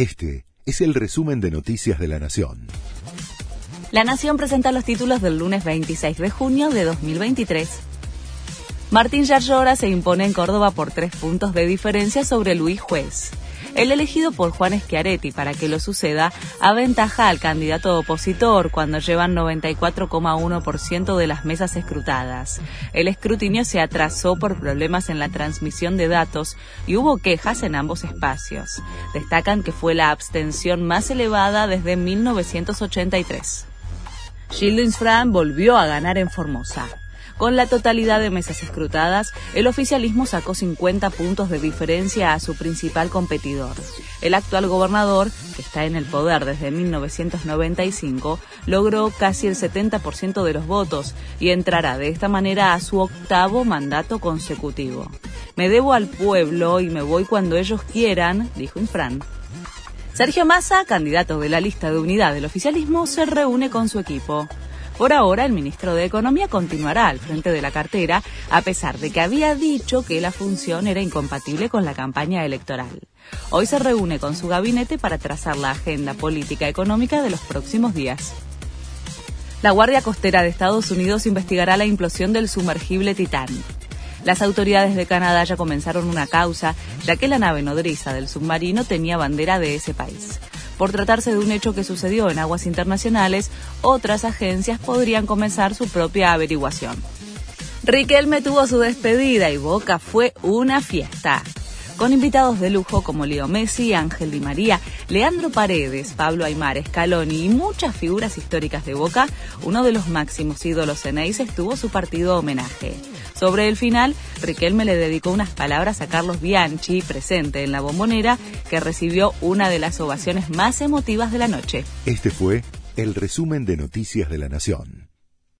Este es el resumen de Noticias de la Nación. La Nación presenta los títulos del lunes 26 de junio de 2023. Martín Yarlora se impone en Córdoba por tres puntos de diferencia sobre Luis Juez. El elegido por Juan Schiaretti para que lo suceda aventaja al candidato opositor cuando llevan 94,1% de las mesas escrutadas. El escrutinio se atrasó por problemas en la transmisión de datos y hubo quejas en ambos espacios. Destacan que fue la abstención más elevada desde 1983. Gilles Fran volvió a ganar en Formosa. Con la totalidad de mesas escrutadas, el oficialismo sacó 50 puntos de diferencia a su principal competidor. El actual gobernador, que está en el poder desde 1995, logró casi el 70% de los votos y entrará de esta manera a su octavo mandato consecutivo. Me debo al pueblo y me voy cuando ellos quieran, dijo Infran. Sergio Massa, candidato de la lista de unidad del oficialismo, se reúne con su equipo. Por ahora, el ministro de Economía continuará al frente de la cartera, a pesar de que había dicho que la función era incompatible con la campaña electoral. Hoy se reúne con su gabinete para trazar la agenda política económica de los próximos días. La Guardia Costera de Estados Unidos investigará la implosión del sumergible Titán. Las autoridades de Canadá ya comenzaron una causa, ya que la nave nodriza del submarino tenía bandera de ese país. Por tratarse de un hecho que sucedió en aguas internacionales, otras agencias podrían comenzar su propia averiguación. Riquelme tuvo su despedida y Boca fue una fiesta con invitados de lujo como Leo Messi, Ángel Di María, Leandro Paredes, Pablo Aymar, Scaloni y muchas figuras históricas de Boca, uno de los máximos ídolos Ceneices tuvo su partido homenaje. Sobre el final, Riquelme le dedicó unas palabras a Carlos Bianchi, presente en la bombonera, que recibió una de las ovaciones más emotivas de la noche. Este fue el resumen de Noticias de la Nación.